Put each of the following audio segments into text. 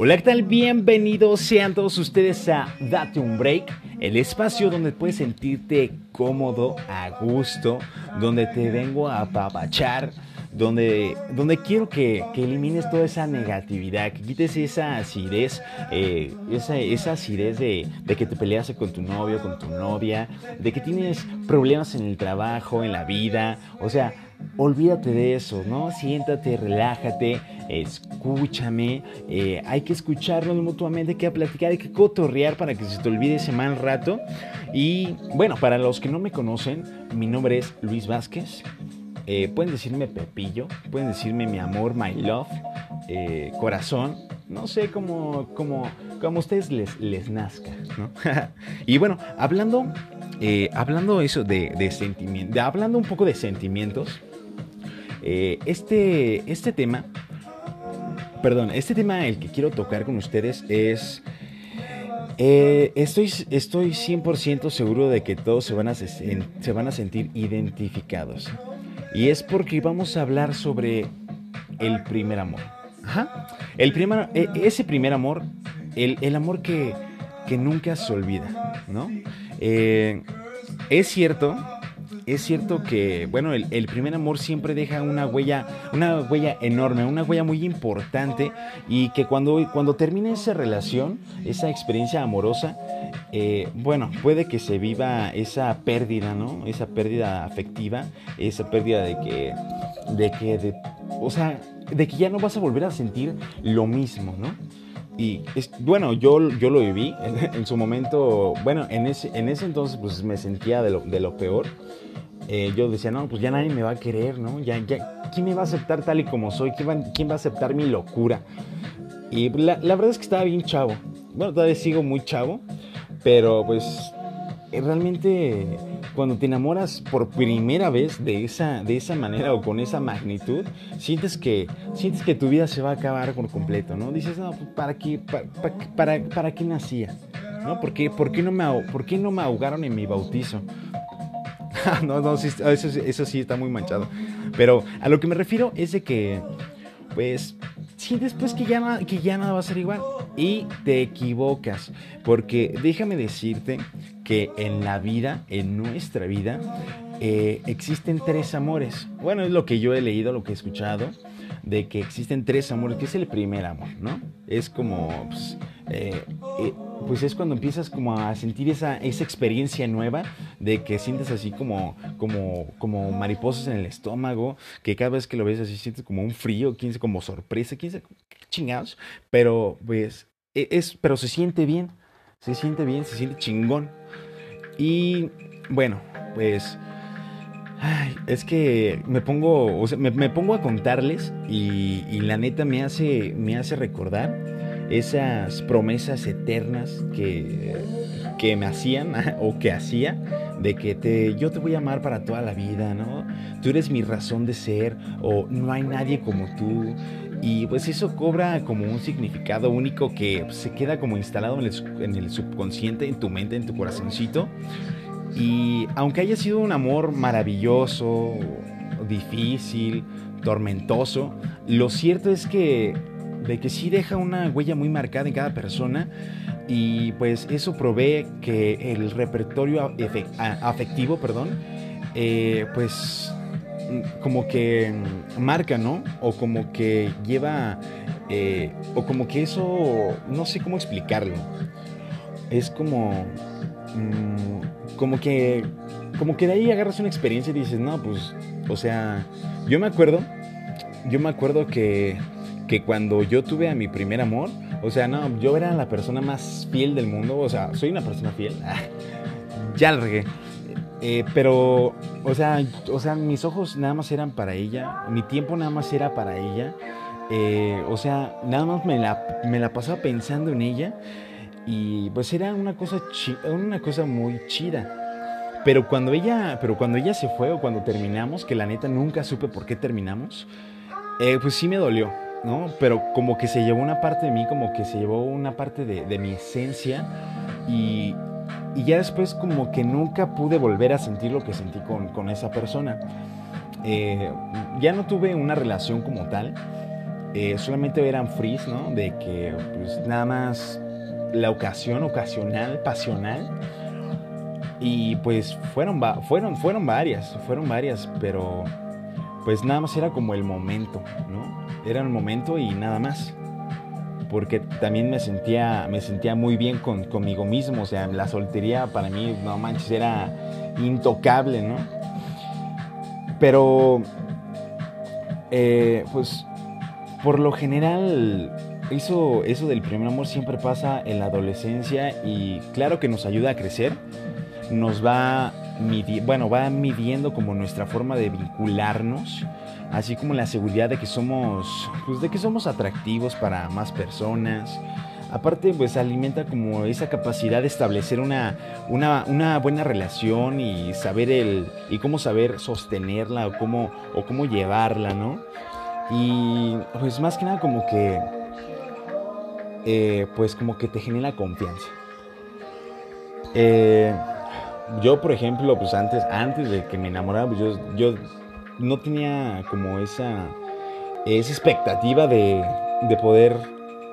Hola, ¿qué tal? Bienvenidos sean todos ustedes a Date un Break, el espacio donde puedes sentirte cómodo, a gusto, donde te vengo a apapachar, donde, donde quiero que, elimines toda esa negatividad, que quites esa acidez, eh, esa, esa, acidez de, de, que te peleas con tu novio, con tu novia, de que tienes problemas en el trabajo, en la vida, o sea, olvídate de eso, ¿no? Siéntate, relájate, escúchame, eh, hay que escucharnos mutuamente, hay que platicar, hay que cotorrear para que se te olvide ese mal rato. Y bueno, para los que no me conocen, mi nombre es Luis Vázquez. Eh, pueden decirme Pepillo, pueden decirme mi amor, my love, eh, corazón, no sé cómo, cómo, cómo a ustedes les, nazca, ¿no? y bueno, hablando, hablando eso de, sentimientos, hablando un poco de sentimientos, este, este tema perdón, este tema el que quiero tocar con ustedes es... Eh, estoy, estoy 100% seguro de que todos se van, a, se van a sentir identificados. Y es porque vamos a hablar sobre el primer amor. Ajá. El primer, e, ese primer amor, el, amor que, que, nunca se olvida, ¿no? Eh, es cierto es cierto que, bueno, el, primer amor siempre deja una huella, una huella enorme, una huella muy importante y que cuando, cuando termina esa relación, esa experiencia amorosa, eh, bueno, puede que se viva esa pérdida, ¿no? Esa pérdida afectiva, esa pérdida de que, de que, de, o sea, de que ya no vas a volver a sentir lo mismo, ¿no? Y es, bueno, yo, yo lo viví en, su momento, bueno, en ese, en ese entonces pues me sentía de lo, de lo peor. Eh, yo decía, no, pues ya nadie me va a querer, ¿no? Ya, ya, ¿Quién me va a aceptar tal y como soy? ¿Quién va, quién va a aceptar mi locura? Y la, la, verdad es que estaba bien chavo. Bueno, todavía sigo muy chavo, pero pues eh, realmente cuando te enamoras por primera vez de esa, de esa manera o con esa magnitud, sientes que, sientes que tu vida se va a acabar por completo, ¿no? Dices, no, pues, ¿para qué, para, para, para qué nacía? ¿No? ¿Por qué, por, qué no me, ¿Por qué no me ahogaron en mi bautizo? no, no, eso, sí está muy manchado. Pero a lo que me refiero es de que, pues, sientes pues que ya, que ya nada va a ser igual. Y te equivocas. Porque déjame decirte que en la vida, en nuestra vida, eh, existen tres amores. Bueno, es lo que yo he leído, lo que he escuchado, de que existen tres amores, que es el primer amor, ¿no? Es como, pues, eh, eh, pues es cuando empiezas como a sentir esa, esa experiencia nueva de que sientes así como, como, como mariposas en el estómago, que cada vez que lo ves así sientes como un frío, quién sabe, como sorpresa, quién sabe, chingados, pero pues e, es, pero se siente bien, se siente bien, se siente chingón. Y bueno, pues... es que me pongo, o sea, me, pongo a contarles y, la neta me hace, me hace recordar esas promesas eternas que, que me hacían o que hacía de que te, yo te voy a amar para toda la vida, ¿no? Tú eres mi razón de ser o no hay nadie como tú. Y pues eso cobra como un significado único que se queda como instalado en en el subconsciente, en tu mente, en tu corazoncito. Y aunque haya sido un amor maravilloso, difícil, tormentoso, lo cierto es que de que sí deja una huella muy marcada en cada persona y pues eso provee que el repertorio afectivo, perdón, eh, pues como que marca, ¿no? O como que lleva, eh, o como que eso, no sé cómo explicarlo. Es como, mm, como que, como que de ahí agarras una experiencia y dices, no, pues, o sea, yo me acuerdo, yo me acuerdo que que cuando yo tuve a mi primer amor, o sea, no, yo era la persona más fiel del mundo, o sea, soy una persona fiel. ya la regué. Eh, pero, o sea, o sea, mis ojos nada más eran para ella, mi tiempo nada más era para ella. Eh, o sea, nada más me la, me la pasaba pensando en ella y pues era una cosa, una cosa muy chida. Pero cuando ella, pero cuando ella se fue o cuando terminamos, que la neta nunca supe por qué terminamos, eh, pues sí me dolió. ¿no? Pero como que se llevó una parte de mí, como que se llevó una parte de, mi esencia y, ya después como que nunca pude volver a sentir lo que sentí con, esa persona. Eh, ya no tuve una relación como tal, eh, solamente eran freeze, ¿no? De que pues nada más la ocasión, ocasional, pasional. Y pues fueron, fueron, fueron varias, fueron varias, pero pues nada más era como el momento, ¿no? Era el momento y nada más. Porque también me sentía, me sentía muy bien con, conmigo mismo, o sea, la soltería para mí, no manches, era intocable, ¿no? Pero, eh, pues, por lo general, eso, eso del primer amor siempre pasa en la adolescencia y claro que nos ayuda a crecer, nos va, bueno, va midiendo como nuestra forma de vincularnos, así como la seguridad de que somos, pues de que somos atractivos para más personas. Aparte, pues alimenta como esa capacidad de establecer una, una, buena relación y saber el, y cómo saber sostenerla o cómo, o cómo llevarla, ¿no? Y pues más que nada como que, eh, pues como que te genera confianza. Eh, yo, por ejemplo, pues antes, antes de que me enamorara, pues yo, yo no tenía como esa, esa expectativa de, de poder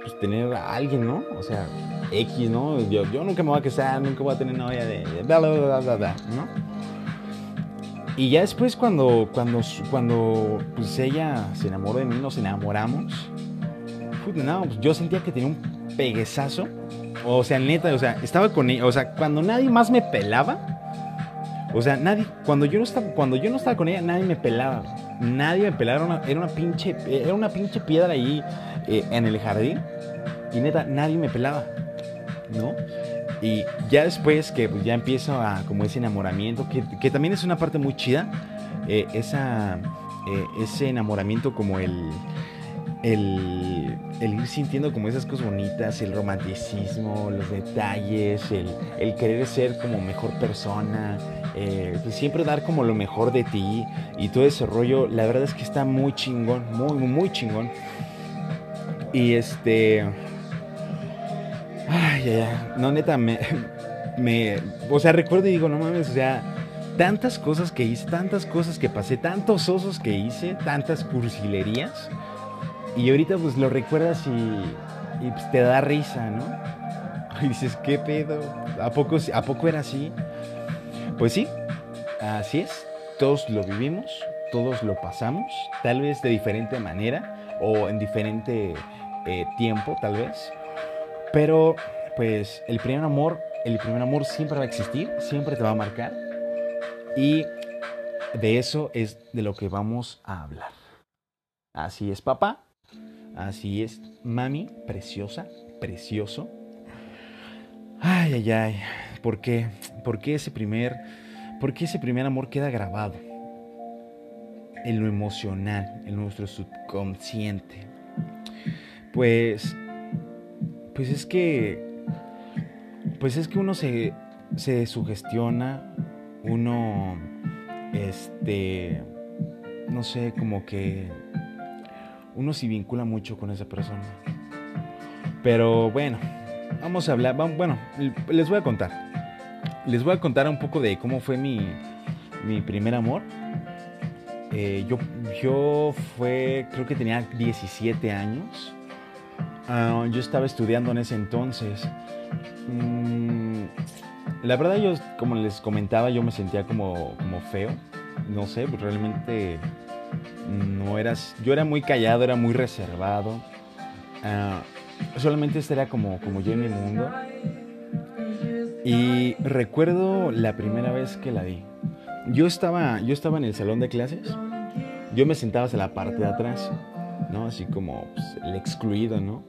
pues, tener a alguien, ¿no? O sea, X, ¿no? Yo, nunca me voy a casar, nunca voy a tener novia de, bla, bla, bla, bla, ¿no? Y ya después cuando, cuando, cuando pues ella se enamoró de mí, nos enamoramos, pues yo sentía que tenía un peguezazo. O sea, neta, o sea, estaba con ella, o sea, cuando nadie más me pelaba, o sea, nadie, cuando yo no estaba, cuando yo no estaba con ella, nadie me pelaba. Nadie me pelaba, era una, pinche, era una pinche piedra ahí eh, en el jardín. Y neta, nadie me pelaba, ¿no? Y ya después que pues, ya empiezo a como ese enamoramiento, que, que también es una parte muy chida, eh, esa, eh, ese enamoramiento como el, el, el, ir sintiendo como esas cosas bonitas, el romanticismo, los detalles, el, el querer ser como mejor persona, eh, pues siempre dar como lo mejor de ti y todo ese rollo, la verdad es que está muy chingón, muy, muy chingón. Y este... Ay, ay. No, neta, me, me... O sea, recuerdo y digo, no mames, o sea, tantas cosas que hice, tantas cosas que pasé, tantos osos que hice, tantas cursilerías. Y ahorita pues lo recuerdas y, pues, te da risa, ¿no? Y dices, ¿qué pedo? ¿A poco, ¿A poco era así? Pues sí, así es. Todos lo vivimos, todos lo pasamos, tal vez de diferente manera o en diferente eh, tiempo, tal vez. Pero, pues, el primer amor, el primer amor siempre va a existir, siempre te va a marcar. Y de eso es de lo que vamos a hablar. Así es, papá. Así es, mami, preciosa, precioso. Ay, ay, ay. ¿Por qué? ¿Por qué ese primer, por qué ese primer amor queda grabado? En lo emocional, en nuestro subconsciente. Pues, pues es que, pues es que uno se, se sugestiona, uno, este, no sé, como que uno se vincula mucho con esa persona. Pero bueno, vamos a hablar, bueno, les voy a contar les voy a contar un poco de cómo fue mi, mi primer amor. Eh, yo, yo fue, creo que tenía 17 años. Ah, yo estaba estudiando en ese entonces. Mm, la verdad yo, como les comentaba, yo me sentía como, como feo. No sé, pues realmente no eras... Yo era muy callado, era muy reservado. Ah, solamente estaría como, como yo en mi mundo. Y recuerdo la primera vez que la vi. Yo estaba, yo estaba en el salón de clases. Yo me sentaba en la parte de atrás, ¿no? Así como pues, el excluido, ¿no?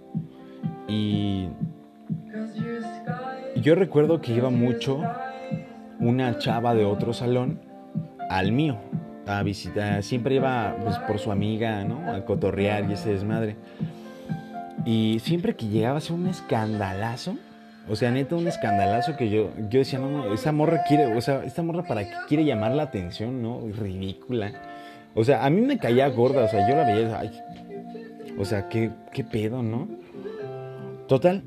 Y yo recuerdo que iba mucho una chava de otro salón al mío a visitar. Siempre iba pues, por su amiga, ¿no? A cotorrear y ese desmadre. Y siempre que llegaba a ser un escandalazo, o sea, neta, un escandalazo que yo, yo decía, no, no, esa morra quiere, o sea, esta morra para qué quiere llamar la atención, ¿no? Ridícula. O sea, a mí me caía gorda, o sea, yo la veía, ay, o sea, qué, qué pedo, ¿no? Total,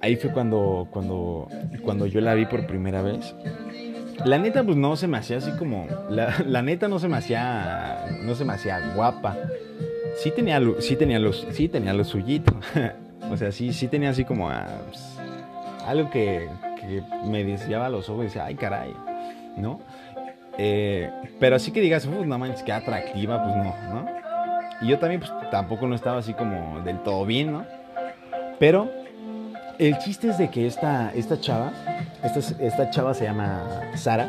ahí fue cuando, cuando, cuando yo la vi por primera vez. La neta, pues no se me hacía así como, la, neta no se me hacía, no se me hacía guapa. sí tenía, sí tenía, los, sí tenía lo suyito. o sea, sí, sí tenía así como pues, algo que, que me desviaba los ojos y decía, ay, caray, ¿no? Eh, pero así que digas, no manches, qué atractiva, pues no, ¿no? Y yo también, pues tampoco no estaba así como del todo bien, ¿no? Pero el chiste es de que esta, esta chava, esta, esta chava se llama Sara.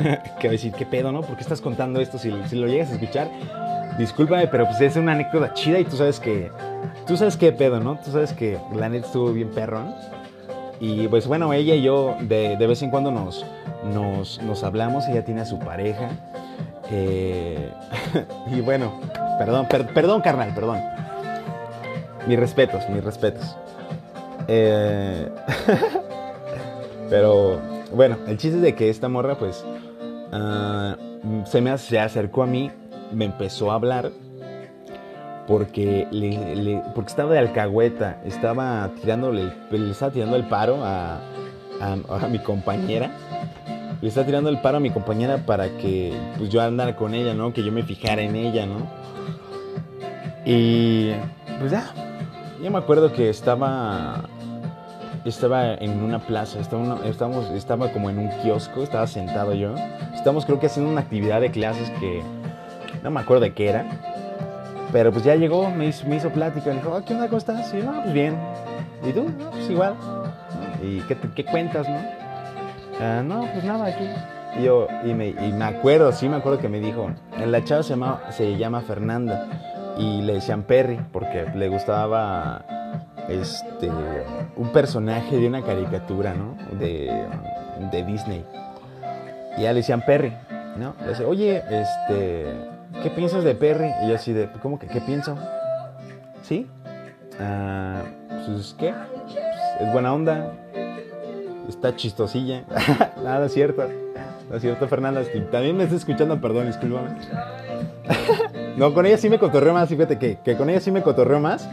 que va a decir, ¿qué pedo, no? ¿Por qué estás contando esto? Si, si lo llegas a escuchar, discúlpame, pero pues es una anécdota chida y tú sabes que, tú sabes qué pedo, ¿no? Tú sabes que la neta estuvo bien perrón. Y pues bueno, ella y yo de, de vez en cuando nos, nos, nos, hablamos, ella tiene a su pareja. Eh, y bueno, perdón, perdón, carnal, perdón. Mis respetos, mis respetos. Eh, pero bueno, el chiste es de que esta morra pues uh, se me se acercó a mí, me empezó a hablar porque, le, porque estaba de alcahueta, estaba tirándole, le estaba tirando el paro a, a, mi compañera. Le estaba tirando el paro a mi compañera para que pues yo andara con ella, ¿no? Que yo me fijara en ella, ¿no? Y pues ya, yo me acuerdo que estaba estaba en una plaza, estaba, estábamos, estaba como en un kiosco, estaba sentado yo. Estamos creo que haciendo una actividad de clases que no me acuerdo de qué era. Pero pues ya llegó, me hizo, me hizo plática, me dijo, ah, ¿qué onda, cómo no, pues bien. ¿Y tú? Pues igual. ¿Y qué, qué cuentas, no? Ah, no, pues nada, aquí. Y yo, y me, y me acuerdo, sí me acuerdo que me dijo, la chava se llama, se llama Fernanda y le decían Perry porque le gustaba este, un personaje de una caricatura, ¿no? De, Disney. Y ya le decían Perry, ¿no? Le dice, oye, este, ¿qué piensas de Perry? Y yo así de, ¿cómo que qué pienso? ¿Sí? Ah, pues, ¿qué? Pues, es buena onda, está chistosilla. Nada cierto. No es cierto, Fernanda. También me está escuchando, perdón, discúlpame. no, con ella sí me cotorreo más, fíjate que, que con ella sí me cotorreo más.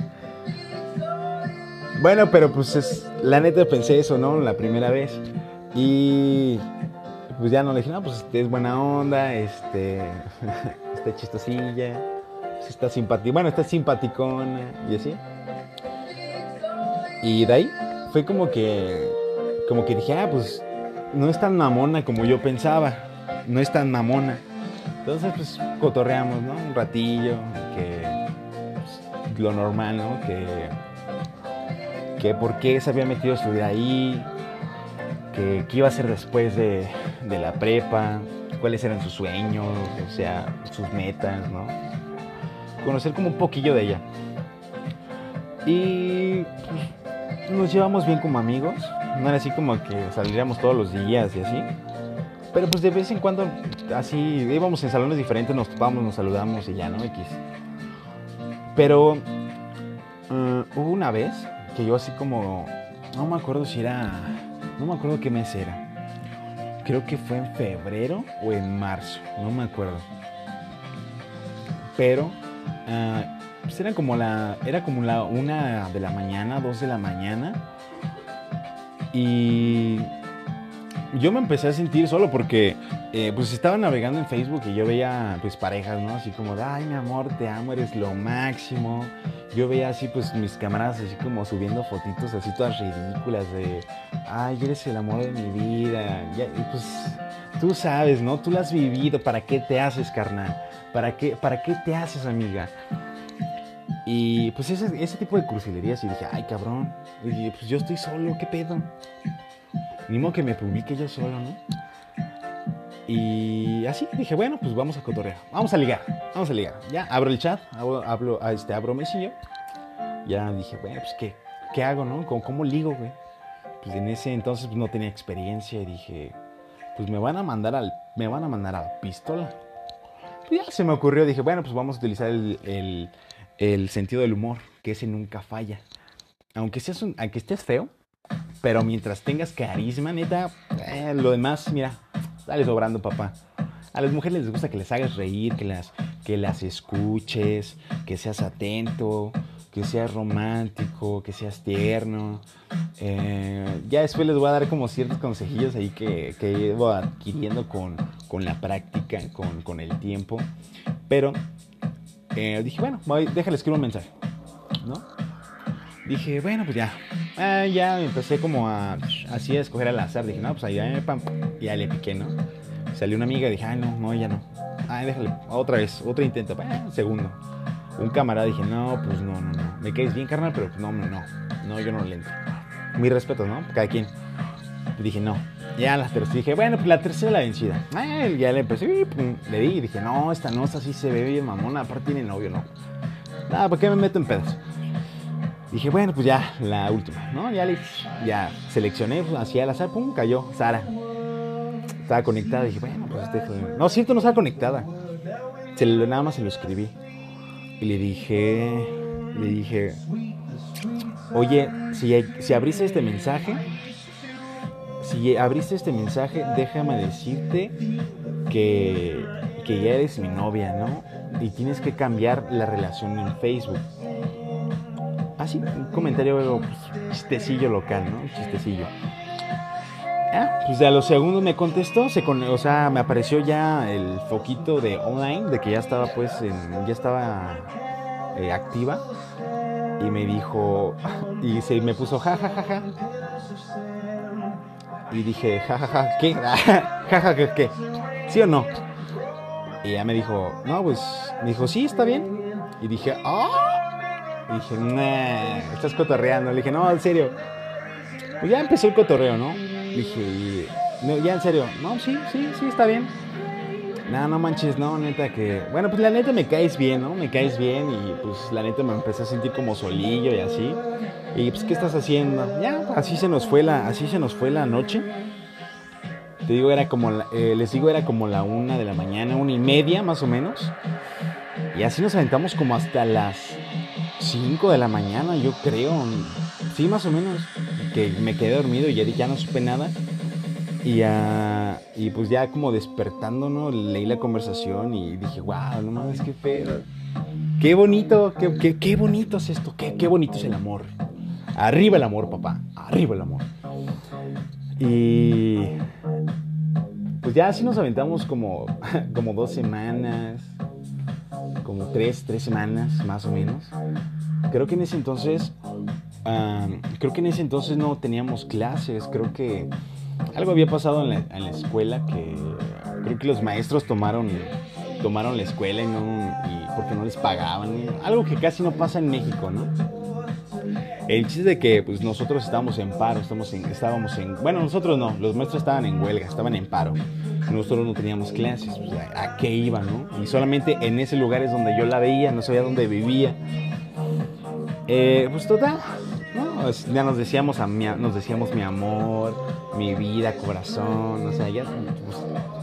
Bueno, pero pues es, la neta pensé eso, ¿no? La primera vez. Y pues ya no le dije, no, pues es buena onda, este, está chistosilla, está simpática, bueno, está simpaticona y así. Y de ahí fue como que, como que dije, ah, pues no es tan mamona como yo pensaba, no es tan mamona. Entonces, pues cotorreamos, ¿no? Un ratillo, que pues, lo normal, ¿no? Que que por qué se había metido a estudiar ahí, que qué iba a hacer después de, la prepa, cuáles eran sus sueños, o sea, sus metas, ¿no? Conocer como un poquillo de ella. Y pues, nos llevamos bien como amigos, no era así como que saliríamos todos los días y así. Pero pues de vez en cuando así íbamos en salones diferentes, nos topamos, nos saludamos y ya, ¿no? X. Pero uh, hubo una vez que yo así como, no me acuerdo si era, no me acuerdo qué mes era. Creo que fue en febrero o en marzo, no me acuerdo. Pero uh, pues era como la, era como la una de la mañana, dos de la mañana. Y yo me empecé a sentir solo porque eh, pues estaba navegando en Facebook y yo veía pues parejas, ¿no? Así como de, ay mi amor, te amo, eres lo máximo. Yo veía así pues mis camaradas así como subiendo fotitos así todas ridículas de, ay, eres el amor de mi vida. y pues tú sabes, ¿no? Tú lo has vivido, ¿para qué te haces, carnal? ¿Para qué, para qué te haces, amiga? Y pues ese, ese tipo de crucilerías y dije, ay cabrón, y pues yo estoy solo, ¿qué pedo? Ni modo que me publique yo solo, ¿no? Y así dije, bueno, pues vamos a cotorrear. Vamos a ligar, vamos a ligar. Ya abro el chat, abro, hablo, este, abro Messenger. Ya dije, bueno, pues ¿qué, qué hago, no? ¿Cómo, ¿Cómo, ligo, güey? Pues en ese entonces pues, no tenía experiencia y dije, pues me van a mandar al, me van a mandar a pistola. Pues ya se me ocurrió, dije, bueno, pues vamos a utilizar el, el, el sentido del humor, que ese nunca falla. Aunque, seas un, aunque estés feo, pero mientras tengas carisma, neta, eh, lo demás, mira, dale sobrando, papá. A las mujeres les gusta que les hagas reír, que las, que las escuches, que seas atento, que seas romántico, que seas tierno. Eh, ya después les voy a dar como ciertos consejillos ahí que, que adquiriendo con, con la práctica, con, con, el tiempo. Pero eh, dije, bueno, voy, déjale escribir un mensaje, ¿no? Dije, bueno, pues ya. Ah, ya empecé como a, así a escoger al azar. Dije, no, pues allá, pam, ya le piqué, ¿no? Salió una amiga y dije, ay, no, no, ya no. Ay, déjale, otra vez, otro intento, segundo. Un camarada dije, no, pues no, no, no. Me caes bien, carnal, pero no, no, no. No, yo no le entro. Mi respeto, ¿no? Cada quien. dije, no. Ya la tercera, dije, bueno, pues la tercera la vencida. Ay, ya le empecé, pum, le di y dije, no, esta no, esta sí se ve bien mamona, aparte tiene novio, no. Nada, ¿por qué me meto en pedos? Dije, bueno, pues ya, la última, ¿no? Ya, le, ya seleccioné, pues, hacia el azar, pum, cayó, Sara. Estaba conectada, dije, bueno, pues este fue... No, cierto, no estaba conectada. Se nada más se lo escribí. Y le dije, le dije, oye, si, si abriste este mensaje, si abriste este mensaje, déjame decirte que, que ya eres mi novia, ¿no? Y tienes que cambiar la relación en Facebook así, un comentario pues, chistecillo local, ¿no? Un chistecillo. Ah, pues a los segundos me contestó, se o sea, me apareció ya el foquito de online, de que ya estaba pues, ya estaba eh, activa. Y me dijo, y se me puso ja, ja, ja, ja. Y dije, ja, ja, ja, ¿qué? ja, ja, ¿qué? ¿qué? ¿Sí o no? Y ella me dijo, no, pues, me dijo, sí, está bien. Y dije, ¡ah! Dije, nah, estás cotorreando. Le dije, no, en serio. Pues ya empezó el cotorreo, ¿no? dije, no, ya en serio, no, sí, sí, sí, está bien. No, no manches, no, neta que... Bueno, pues la neta me caes bien, ¿no? Me caes bien y pues la neta me empecé a sentir como solillo y así. Y pues, ¿qué estás haciendo? Ya, así se nos fue la, así se nos fue la noche. Te digo, era como, eh, les digo, era como la una de la mañana, una y media más o menos. Y así nos aventamos como hasta las 5 de la mañana, yo creo. Sí, más o menos. Que me quedé dormido y ya, no supe nada. Y, y pues ya como despertando, ¿no? Leí la conversación y dije, wow, no mames, qué feo. Qué bonito, qué, qué, bonito es esto, qué, qué bonito es el amor. Arriba el amor, papá, arriba el amor. Y pues ya así nos aventamos como, como dos semanas, como tres, tres semanas más o menos. Creo que en ese entonces, creo que en ese entonces no teníamos clases, creo que algo había pasado en la, escuela que creo que los maestros tomaron, tomaron la escuela y, no, porque no les pagaban, algo que casi no pasa en México, ¿no? El chiste de que pues, nosotros estábamos en paro, estamos en, estábamos en... Bueno, nosotros no, los maestros estaban en huelga, estaban en paro. Nosotros no teníamos clases, pues, ¿a, qué iban, no? Y solamente en ese lugar es donde yo la veía, no sabía dónde vivía. Eh, pues total, ¿no? ya nos decíamos, a nos decíamos mi amor, mi vida, corazón, o sea, ya, pues,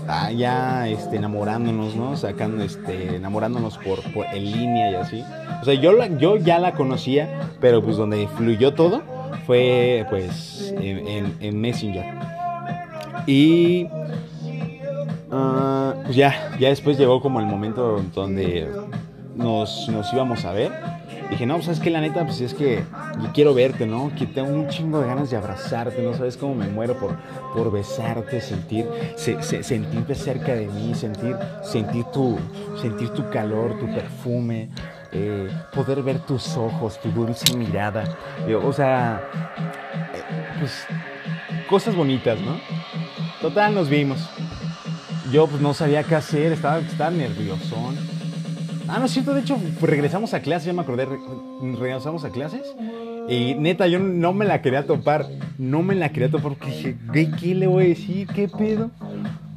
ah, ya este, enamorándonos, ¿no? Sacando, este, enamorándonos por, por, en línea y así. O sea, yo, yo ya la conocía, pero pues donde fluyó todo fue pues en, Messenger. Y uh, pues ya, ya después llegó como el momento donde nos, nos íbamos a ver. Dije, no, pues es que la neta, pues es que yo quiero verte, ¿no? Que tengo un chingo de ganas de abrazarte, ¿no? Sabes cómo me muero por, por besarte, sentir, sentirte cerca de mí, sentir, sentir, tu, sentir tu calor, tu perfume, eh, poder ver tus ojos, tu dulce mirada. o sea, eh, pues cosas bonitas, ¿no? Total, nos vimos. Yo pues no sabía qué hacer, estaba, estaba nerviosón. Ah, no es cierto, de hecho, pues, regresamos a clases, ya me acordé, regresamos a clases. Y neta, yo no me la quería topar, no me la quería topar porque dije, ¿qué, le voy a decir? ¿Qué pedo?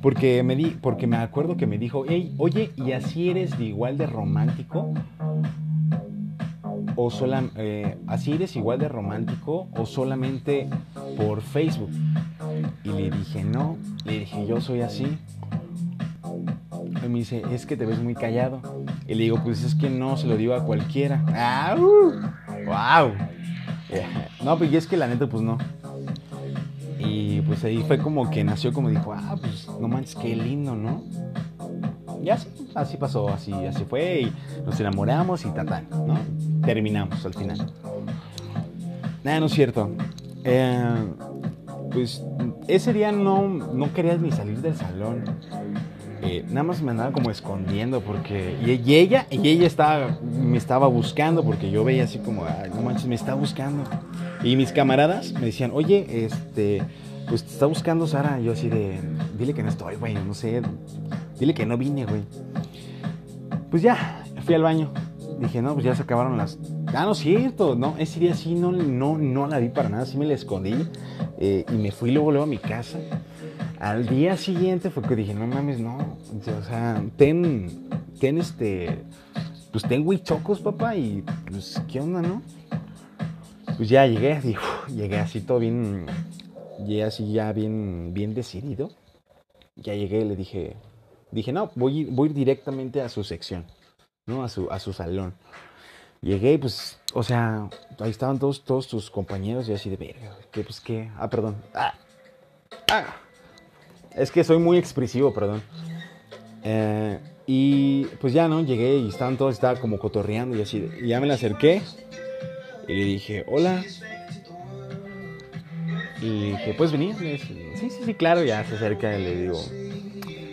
Porque me, di, porque me acuerdo que me dijo, hey, oye, ¿y así eres de igual de romántico? o eh, así eres igual de romántico o solamente por Facebook. Y le dije, no, le dije, yo soy así. Me dice, es que te ves muy callado. Y le digo, pues es que no se lo digo a cualquiera. ¡Ah! ¡Wow! No, pues y es que la neta, pues no. Y pues ahí fue como que nació como dijo, ah, pues no manches, qué lindo, ¿no? Y así, así pasó, así, así fue, y nos enamoramos y tal, ¿no? Terminamos al final. Nada, no es cierto. Eh, pues ese día no, no querías ni salir del salón. Eh, nada más me andaba como escondiendo porque... Y, ella, y ella estaba, me estaba buscando porque yo veía así como, no manches, me está buscando. Y mis camaradas me decían, oye, este, pues te está buscando Sara. Yo así de, dile que no estoy, güey, no sé, dile que no vine, güey. Pues ya, fui al baño. Dije, no, pues ya se acabaron las... Ah, no es cierto, no, ese día sí no, no, no la vi para nada, sí me la escondí. Eh, y me fui luego, luego a mi casa. Al día siguiente fue que dije, no mames, no. O sea, ten, ten este, pues ten chocos, papá, y pues, ¿qué onda, no? Pues ya llegué, así, llegué así todo bien, llegué así ya bien, bien decidido. Ya llegué y le dije, dije, no, voy, voy directamente a su sección, ¿no? A su, a su salón. Llegué pues, o sea, ahí estaban todos, todos tus compañeros y así de verga, ¿qué, pues qué? Ah, perdón. Ah, ah. Es que soy muy expresivo, perdón. Eh, y pues ya, ¿no? Llegué y estaban todos, estaba como cotorreando y así. Y ya me la acerqué y le dije, hola. Y dije, ¿puedes venir? sí, sí, sí, claro, ya se acerca y le digo.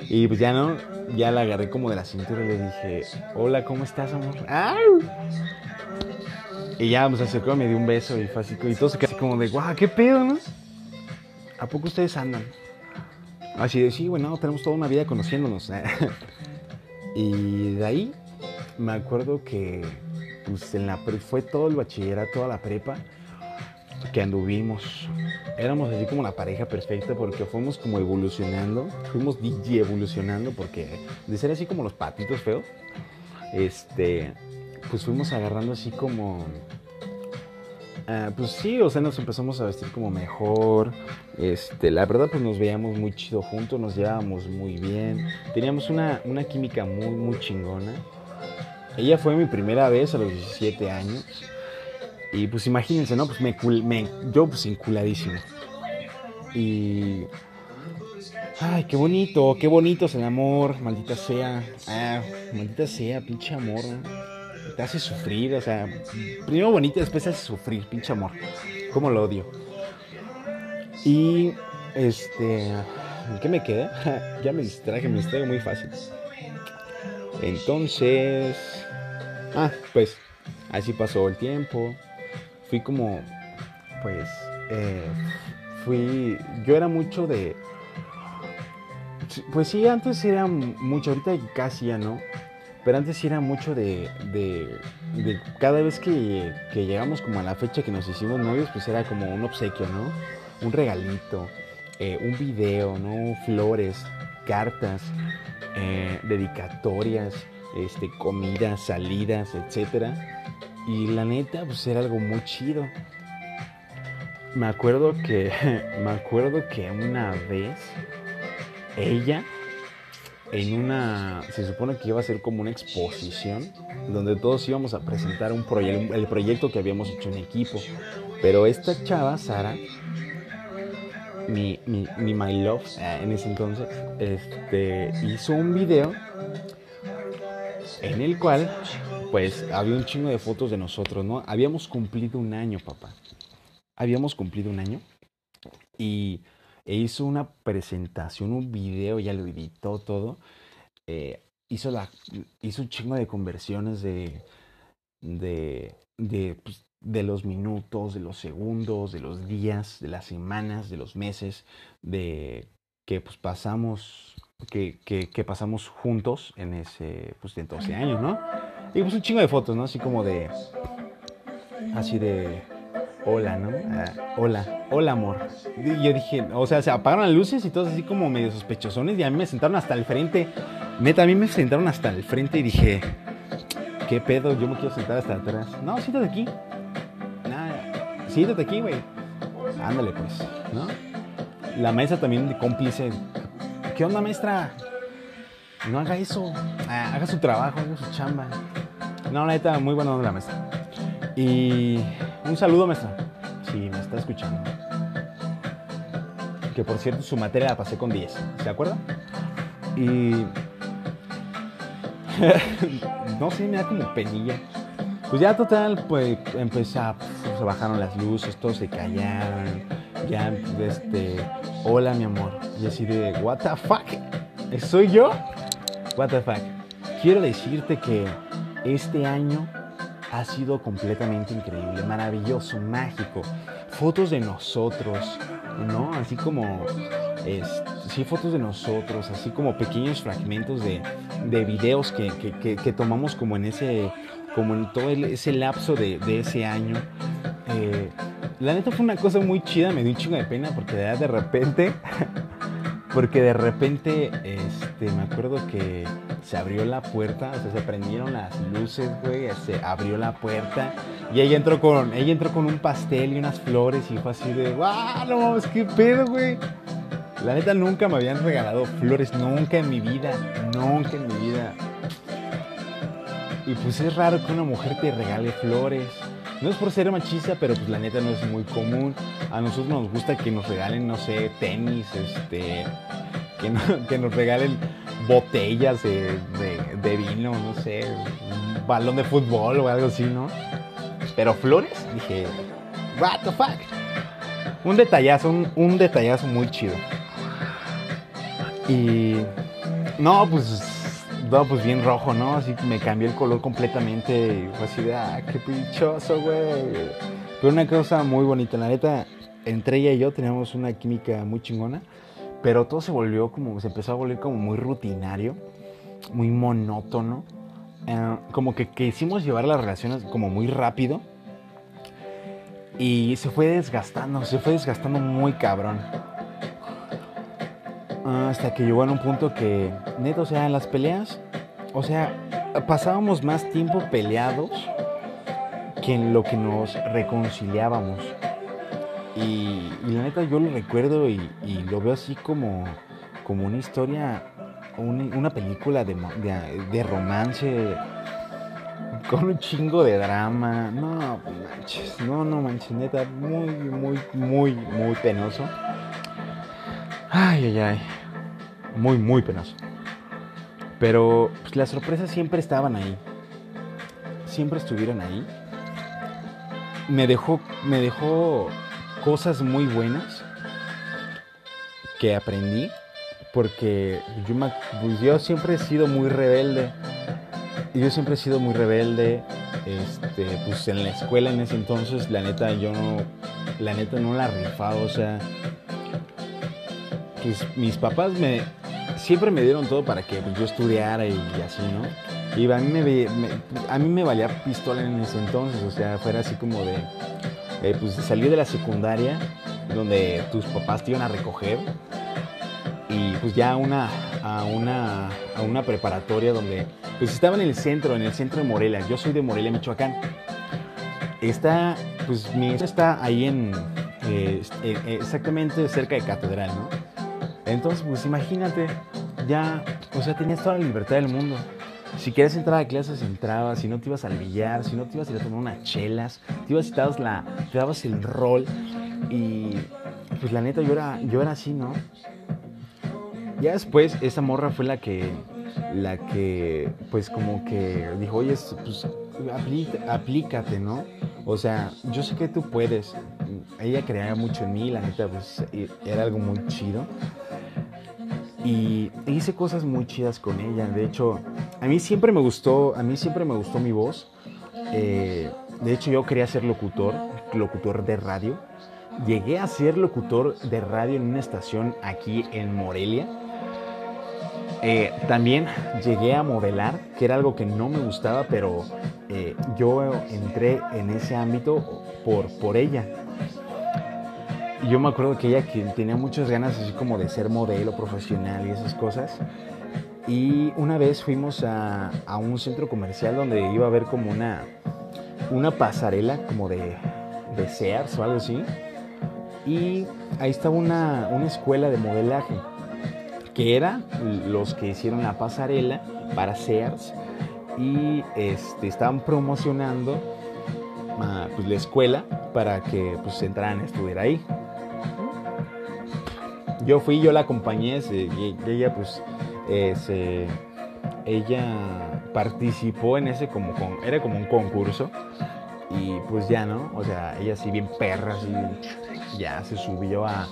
Y pues ya, ¿no? Ya la agarré como de la cintura y le dije, hola, ¿cómo estás, amor? Y ya pues, se acercó, me dio un beso y fue así, y todo se quedó así como de, guau, ¿qué pedo, no? ¿A poco ustedes andan? Así de, sí, bueno, tenemos toda una vida conociéndonos. y de ahí me acuerdo que pues, en la fue todo el bachillerato, toda la prepa que anduvimos. Éramos así como la pareja perfecta porque fuimos como evolucionando, fuimos DJ evolucionando porque de ser así como los patitos feos, este, pues fuimos agarrando así como Ah, pues sí, o sea, nos empezamos a vestir como mejor. Este, la verdad, pues nos veíamos muy chido juntos, nos llevábamos muy bien. Teníamos una, una química muy, muy chingona. Ella fue mi primera vez a los 17 años. Y pues imagínense, ¿no? Pues me, me yo pues inculadísimo. Y... Ay, qué bonito, qué bonito es el amor, maldita sea. Ah, maldita sea, pinche amor, ¿no? Te hace sufrir, o sea, primero bonito, después te hace sufrir, pinche amor. Cómo lo odio. Y, este, ¿en qué me quedé? ya me distraje, me distraigo muy fácil. Entonces, ah, pues, así pasó el tiempo. Fui como, pues, eh, fui, yo era mucho de, pues sí, antes era mucho, ahorita casi ya no pero antes sí era mucho de, de, cada vez que, que, llegamos como a la fecha que nos hicimos novios, pues era como un obsequio, ¿no? Un regalito, eh, un video, ¿no? Flores, cartas, eh, dedicatorias, este, comidas, salidas, etc. Y la neta, pues era algo muy chido. Me acuerdo que, me acuerdo que una vez ella en una, se supone que iba a ser como una exposición donde todos íbamos a presentar un el proyecto que habíamos hecho en equipo. Pero esta chava, Sara, mi, mi, mi my love eh, en ese entonces, este, hizo un video en el cual, pues, había un chingo de fotos de nosotros, ¿no? Habíamos cumplido un año, papá. Habíamos cumplido un año y e hizo una presentación, un video, ya lo editó todo. Eh, hizo, la, hizo un chingo de conversiones de, de, de, pues, de, los minutos, de los segundos, de los días, de las semanas, de los meses, de que pues pasamos, que, que, pasamos juntos en ese, pues de 12 años, ¿no? Y pues un chingo de fotos, ¿no? Así como de, así de, hola, ¿no? Ah, hola, hola amor. Y yo dije, o sea, se apagaron las luces y todos así como medio sospechosones y a mí me sentaron hasta el frente. Neta, a mí me sentaron hasta el frente y dije, ¿qué pedo? Yo me quiero sentar hasta atrás. No, siéntate aquí. Nada, siéntate aquí, güey. Ándale, pues, ¿no? La maestra también de cómplice. ¿Qué onda, maestra? No haga eso. Ah, haga su trabajo, haga su chamba. No, neta, muy buena onda la maestra. Y un saludo, maestra. Si me está escuchando. Que por cierto, su materia la pasé con 10. ¿Se acuerda? Y. no sé, me da como penilla. Pues ya total, pues empezó, pues, se bajaron las luces, todos se callaron. Ya, este, hola mi amor. Y así de, what the fuck, ¿soy yo? what the fuck. Quiero decirte que este año ha sido completamente increíble, maravilloso, mágico. Fotos de nosotros, ¿no? Así como, sí, fotos de nosotros, así como pequeños fragmentos de, de videos que, que, tomamos como en ese, como en todo ese lapso de, de ese año. Eh, la neta fue una cosa muy chida, me dio un chingo de pena porque de repente Porque de repente, este, me acuerdo que se abrió la puerta, o sea, se prendieron las luces, güey, se abrió la puerta y ella entró con, ella entró con un pastel y unas flores y fue así de, ¡guau! No mames, qué pedo, güey. La neta nunca me habían regalado flores, nunca en mi vida, nunca en mi vida. Y pues es raro que una mujer te regale flores. No es por ser machista, pero pues la neta no es muy común. A nosotros nos gusta que nos regalen, no sé, tenis, este, que, nos regalen botellas de, vino, no sé, un balón de fútbol o algo así, ¿no? Pero flores, dije, what the fuck. Un detallazo, un, un detallazo muy chido. Y no, pues no, pues bien rojo, ¿no? Así que me cambió el color completamente y fue así de, ah, qué pinchoso, güey. Pero una cosa muy bonita, la neta, entre ella y yo teníamos una química muy chingona, pero todo se volvió como, se empezó a volver como muy rutinario, muy monótono. Eh, como que quisimos llevar las relaciones como muy rápido y se fue desgastando, se fue desgastando muy cabrón. Hasta que llegó a un punto que, neto, o sea, en las peleas, o sea, pasábamos más tiempo peleados que en lo que nos reconciliábamos. Y, la neta yo lo recuerdo y, lo veo así como, como una historia, una, película de, de, romance con un chingo de drama. No, manches, no, no manches, neta, muy, muy, muy, muy penoso. Ay, ay, ay. Muy, muy penoso. Pero pues, las sorpresas siempre estaban ahí. Siempre estuvieron ahí. Me dejó, me dejó cosas muy buenas que aprendí. Porque yo, pues, yo siempre he sido muy rebelde. Yo siempre he sido muy rebelde. Este, pues en la escuela en ese entonces, la neta, yo no, la neta no la rifaba. O sea, mis papás me siempre me dieron todo para que yo estudiara y, así, ¿no? A mí me, valía pistola en ese entonces, o sea, fuera así como de, eh, pues salir de la secundaria, donde tus papás te iban a recoger, y pues ya una, a, una, a una preparatoria donde, pues estaba en el centro, en el centro de Morelia, yo soy de Morelia, Michoacán. Está, pues mi está ahí en, eh, eh, exactamente cerca de Catedral, ¿no? Entonces, pues imagínate, ya, o sea, tenías toda la libertad del mundo. Si quieres entrar a clases, entrabas. Si no te ibas al billar, si no te ibas a ir a tomar unas chelas, te ibas y te dabas, la, te dabas el rol. Y pues la neta, yo era, yo era así, ¿no? Ya después, esa morra fue la que, la que, pues como que dijo, oye, pues aplícate, ¿no? O sea, yo sé que tú puedes. Ella creía mucho en mí, la neta, pues era algo muy chido. Y hice cosas muy chidas con ella. De hecho, a mí siempre me gustó, a mí siempre me gustó mi voz. Eh, de hecho, yo quería ser locutor, locutor de radio. Llegué a ser locutor de radio en una estación aquí en Morelia. Eh, también llegué a modelar, que era algo que no me gustaba, pero eh, yo entré en ese ámbito por, por ella yo me acuerdo que ella que tenía muchas ganas así como de ser modelo profesional y esas cosas. Y una vez fuimos a, a un centro comercial donde iba a haber como una, una pasarela como de, de Sears o algo así. Y ahí estaba una, una escuela de modelaje, que era los que hicieron la pasarela para Sears y este, estaban promocionando ah, pues, la escuela para que pues, entraran a estudiar ahí yo fui, yo la acompañé, y ella pues eh, ella participó en ese como con, era como un concurso y pues ya no, o sea, ella así bien perra, así ya se subió a,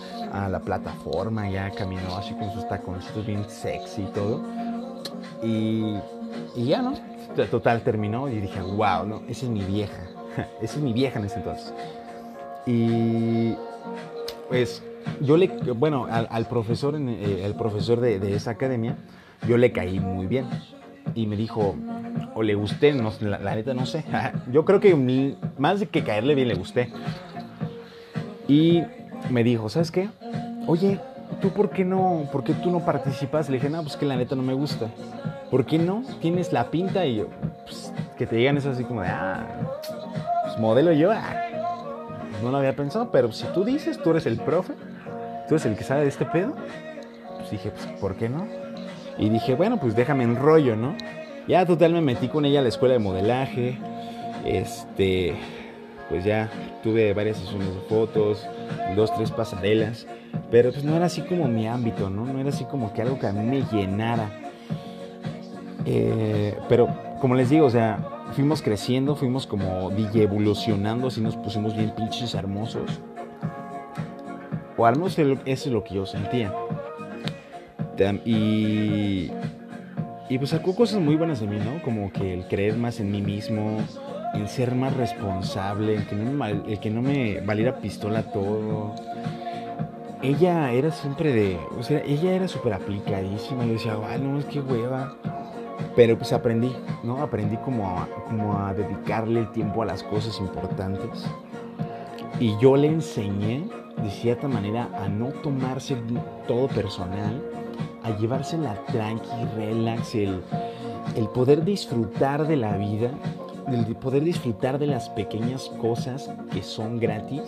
la plataforma, ya caminó así con sus taconcitos bien sexy y todo. Y, y ya, ¿no? Total, terminó y dije, wow, no, esa es mi vieja. esa es mi vieja en ese entonces. Y pues yo le, bueno, al, profesor, eh, el profesor de, esa academia, yo le caí muy bien. Y me dijo, o le gusté, no, la, la neta no sé. yo creo que más que caerle bien le gusté. Y me dijo, ¿sabes qué? Oye, ¿tú por qué no, por qué tú no participas? Le dije, no, pues que la neta no me gusta. ¿Por qué no? Tienes la pinta y yo, pues, que te digan eso así como de, ah, pues modelo yo, ah, no lo había pensado, pero si tú dices, tú eres el profe, tú eres el que sabe de este pedo, pues dije, pues, ¿por qué no? Y dije, bueno, pues déjame en rollo, ¿no? Ya total me metí con ella a la escuela de modelaje, este, pues ya tuve varias sesiones de fotos, dos, tres pasarelas, pero pues no era así como mi ámbito, ¿no? No era así como que algo que a mí me llenara. Eh, pero como les digo, o sea, fuimos creciendo, fuimos como evolucionando, así nos pusimos bien pinches hermosos. O al menos eso es lo que yo sentía. Y, y pues sacó cosas muy buenas de mí, ¿no? Como que el creer más en mí mismo, en ser más responsable, el que no me, que no me valiera pistola todo. Ella era siempre de, o sea, ella era súper aplicadísima. Yo decía, ay, no, es que hueva. Pero pues aprendí, ¿no? Aprendí como a, como a dedicarle el tiempo a las cosas importantes. Y yo le enseñé, de cierta manera, a no tomarse todo personal, a llevársela tranqui, relax, el, el poder disfrutar de la vida el poder disfrutar de las pequeñas cosas que son gratis,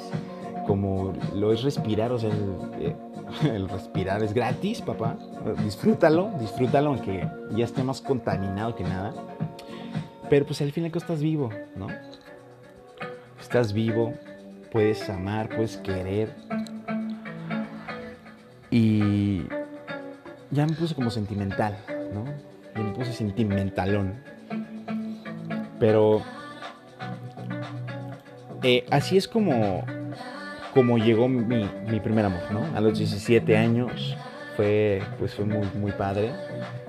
como lo es respirar, o sea, el, eh, respirar es gratis, papá. Disfrútalo, disfrútalo, aunque ya esté más contaminado que nada. Pero pues al final que estás vivo, ¿no? Estás vivo, puedes amar, puedes querer. Y ya me puse como sentimental, ¿no? Ya me puse sentimentalón. Pero eh, así es como, como llegó mi, primer amor, ¿no? A los 17 años fue, pues fue muy, muy padre.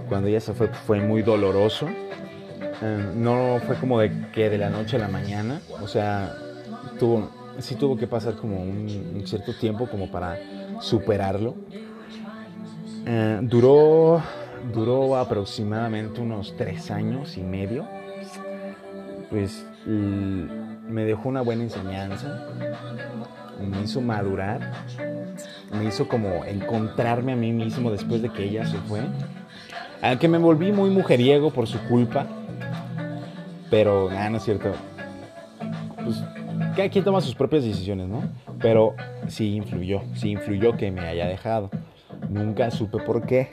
Cuando ella se fue fue muy doloroso. Eh, no fue como de que de la noche a la mañana. O sea, tuvo, sí tuvo que pasar como un, cierto tiempo como para superarlo. Eh, duró, duró aproximadamente unos tres años y medio pues me dejó una buena enseñanza, me hizo madurar, me hizo como encontrarme a mí mismo después de que ella se fue. Aunque me volví muy mujeriego por su culpa, pero nada, no es cierto. Pues cada quien toma sus propias decisiones, ¿no? Pero sí influyó, sí influyó que me haya dejado. Nunca supe por qué,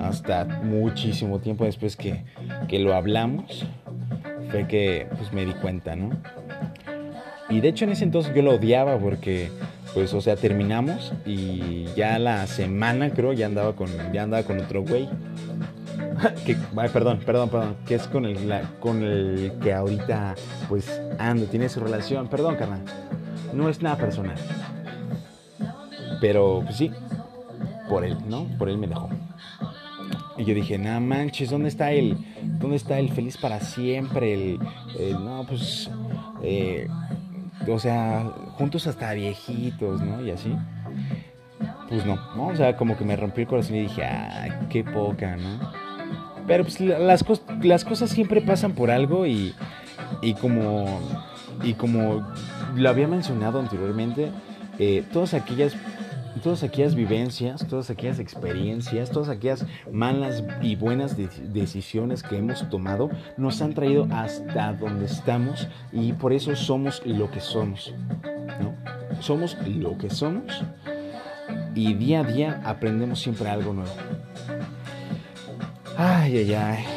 hasta muchísimo tiempo después que, que lo hablamos fue que pues me di cuenta, ¿no? Y de hecho en ese entonces yo lo odiaba porque pues o sea, terminamos y ya la semana creo ya andaba con ya andaba con otro güey. que, perdón, perdón, perdón, que es con el con el que ahorita pues ando, tiene su relación. Perdón, carnal. No es nada personal. Pero pues sí, por él, ¿no? Por él me dejó. Y yo dije, no manches, ¿dónde está el, dónde está el feliz para siempre? El, no, pues, eh, o sea, juntos hasta viejitos, ¿no? Y así. Pues no, ¿no? O sea, como que me rompí el corazón y dije, ay, qué poca, ¿no? Pero pues las, las cosas siempre pasan por algo y, y como, y como lo había mencionado anteriormente, eh, todas aquellas todas aquellas vivencias, todas aquellas experiencias, todas aquellas malas y buenas decisiones que hemos tomado nos han traído hasta donde estamos y por eso somos lo que somos. ¿no? Somos lo que somos y día a día aprendemos siempre algo nuevo. Ay, ay, ay.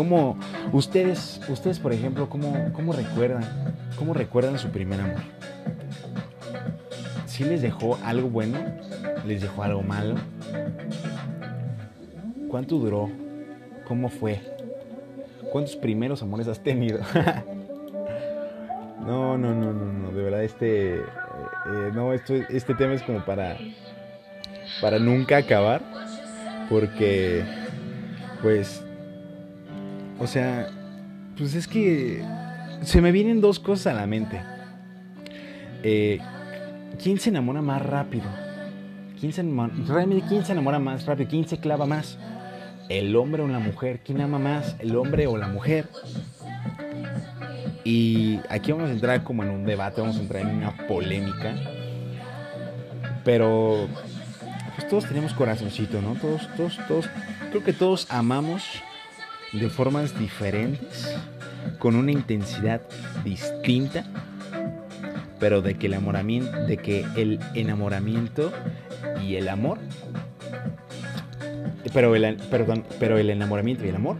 ¿Cómo ustedes, ustedes por ejemplo, cómo, cómo recuerdan, cómo recuerdan su primer amor? ¿Sí les dejó algo bueno? ¿Les dejó algo malo? ¿Cuánto duró? ¿Cómo fue? ¿Cuántos primeros amores has tenido? no, no, no, no, no. De verdad, este. Eh, eh, no, esto, este tema es como para. Para nunca acabar. Porque. Pues. O sea, pues es que se me vienen dos cosas a la mente. Eh, ¿Quién se enamora más rápido? ¿Quién se enamora, realmente quién se enamora más rápido? ¿Quién se clava más? ¿El hombre o la mujer? ¿Quién ama más? ¿El hombre o la mujer? Y aquí vamos a entrar como en un debate, vamos a entrar en una polémica. Pero pues todos tenemos corazoncito, ¿no? Todos, todos, todos, creo que todos amamos de formas diferentes, con una intensidad distinta, pero de que el enamoramiento, de que el enamoramiento y el amor, pero el, pero el enamoramiento y el amor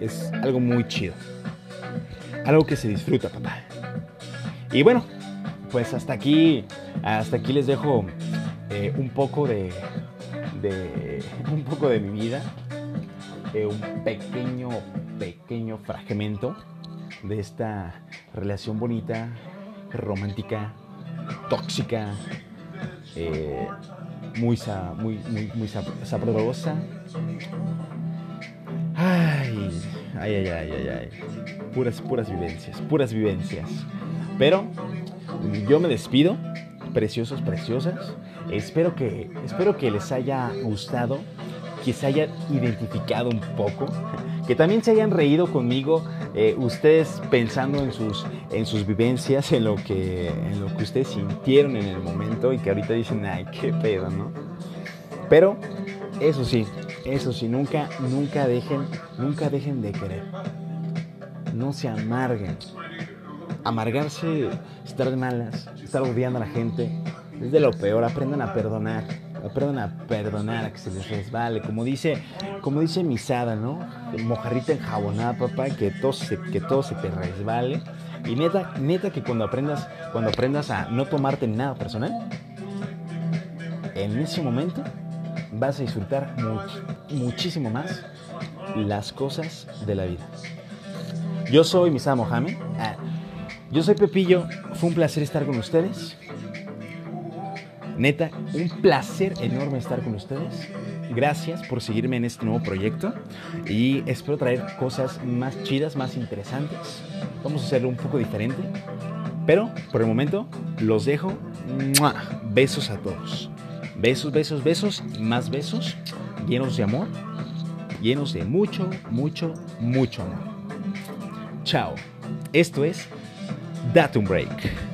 es algo muy chido, algo que se disfruta, papá. Y bueno, pues hasta aquí, hasta aquí les dejo eh, un poco de, de, un poco de mi vida un pequeño, pequeño fragmento de esta relación bonita, romántica, tóxica, eh, muy, muy, muy, muy sabrosa. Ay, ay, ay, ay, ay, ay. Puras, puras vivencias, puras vivencias. Pero yo me despido, preciosos, preciosas. Espero que, espero que les haya gustado que se hayan identificado un poco, que también se hayan reído conmigo, eh, ustedes pensando en sus, en sus vivencias, en lo, que, en lo que ustedes sintieron en el momento y que ahorita dicen, ay, qué pedo, ¿no? Pero, eso sí, eso sí, nunca, nunca dejen, nunca dejen de querer. No se amarguen. Amargarse, estar de malas, estar odiando a la gente, es de lo peor. Aprendan a perdonar aprendan a perdonar, a que se les resbale, como dice, como dice Misada, ¿no? Mojarrita enjabonada, papá, que todo se, que todo se te resbale. Y neta, neta que cuando aprendas, cuando aprendas a no tomarte nada personal, en ese momento vas a disfrutar muchísimo más las cosas de la vida. Yo soy Misada Mohamed. Ah, yo soy Pepillo. Fue un placer estar con ustedes. Neta, un placer enorme estar con ustedes. Gracias por seguirme en este nuevo proyecto y espero traer cosas más chidas, más interesantes. Vamos a hacerlo un poco diferente. Pero por el momento los dejo. Besos a todos. Besos, besos, besos más besos llenos de amor, llenos de mucho, mucho, mucho amor. Chao. Esto es Datum Break.